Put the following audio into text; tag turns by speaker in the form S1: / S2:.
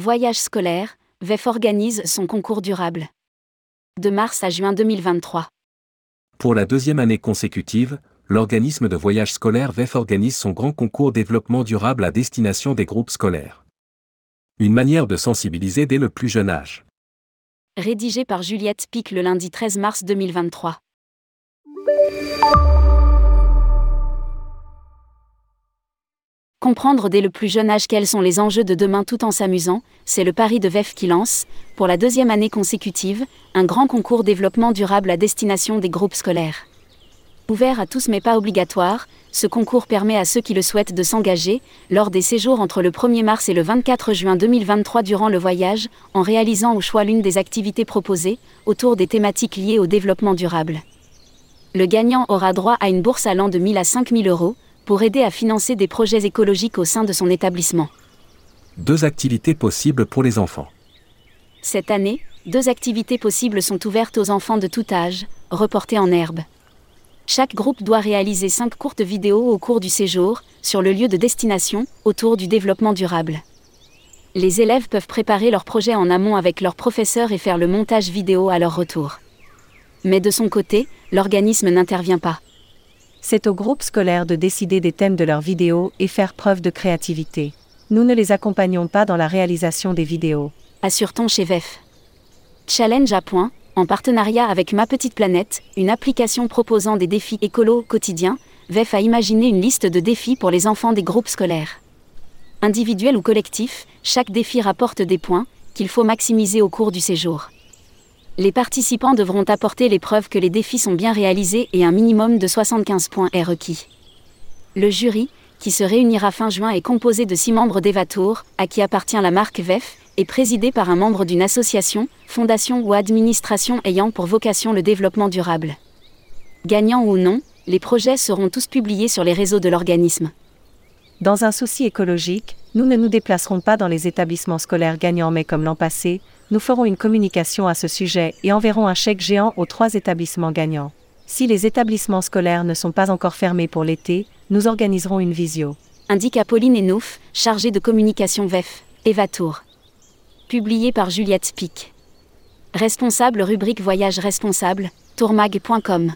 S1: Voyage scolaire, VEF organise son concours durable. De mars à juin 2023.
S2: Pour la deuxième année consécutive, l'organisme de voyage scolaire VEF organise son grand concours développement durable à destination des groupes scolaires. Une manière de sensibiliser dès le plus jeune âge.
S1: Rédigé par Juliette Pic le lundi 13 mars 2023. Comprendre dès le plus jeune âge quels sont les enjeux de demain tout en s'amusant, c'est le pari de VEF qui lance, pour la deuxième année consécutive, un grand concours développement durable à destination des groupes scolaires. Ouvert à tous mais pas obligatoire, ce concours permet à ceux qui le souhaitent de s'engager, lors des séjours entre le 1er mars et le 24 juin 2023 durant le voyage, en réalisant au choix l'une des activités proposées, autour des thématiques liées au développement durable. Le gagnant aura droit à une bourse allant de 1000 à 5000 euros, pour aider à financer des projets écologiques au sein de son établissement.
S2: Deux activités possibles pour les enfants.
S1: Cette année, deux activités possibles sont ouvertes aux enfants de tout âge, reportées en herbe. Chaque groupe doit réaliser cinq courtes vidéos au cours du séjour, sur le lieu de destination, autour du développement durable. Les élèves peuvent préparer leur projet en amont avec leurs professeurs et faire le montage vidéo à leur retour. Mais de son côté, l'organisme n'intervient pas.
S3: C'est au groupe scolaire de décider des thèmes de leurs vidéos et faire preuve de créativité. Nous ne les accompagnons pas dans la réalisation des vidéos.
S1: Assure-t-on chez VEF. Challenge à point, en partenariat avec Ma Petite Planète, une application proposant des défis écolos quotidiens, VEF a imaginé une liste de défis pour les enfants des groupes scolaires. Individuels ou collectifs, chaque défi rapporte des points, qu'il faut maximiser au cours du séjour les participants devront apporter les preuves que les défis sont bien réalisés et un minimum de 75 points est requis. Le jury, qui se réunira fin juin, est composé de six membres d'Evatour, à qui appartient la marque VEF, et présidé par un membre d'une association, fondation ou administration ayant pour vocation le développement durable. Gagnants ou non, les projets seront tous publiés sur les réseaux de l'organisme.
S3: Dans un souci écologique, nous ne nous déplacerons pas dans les établissements scolaires gagnants mais comme l'an passé, nous ferons une communication à ce sujet et enverrons un chèque géant aux trois établissements gagnants. Si les établissements scolaires ne sont pas encore fermés pour l'été, nous organiserons une visio.
S1: Indique Apolline Enouf, chargée de communication VEF, Eva Tour. Publié par Juliette Pic. Responsable rubrique Voyage responsable, tourmag.com.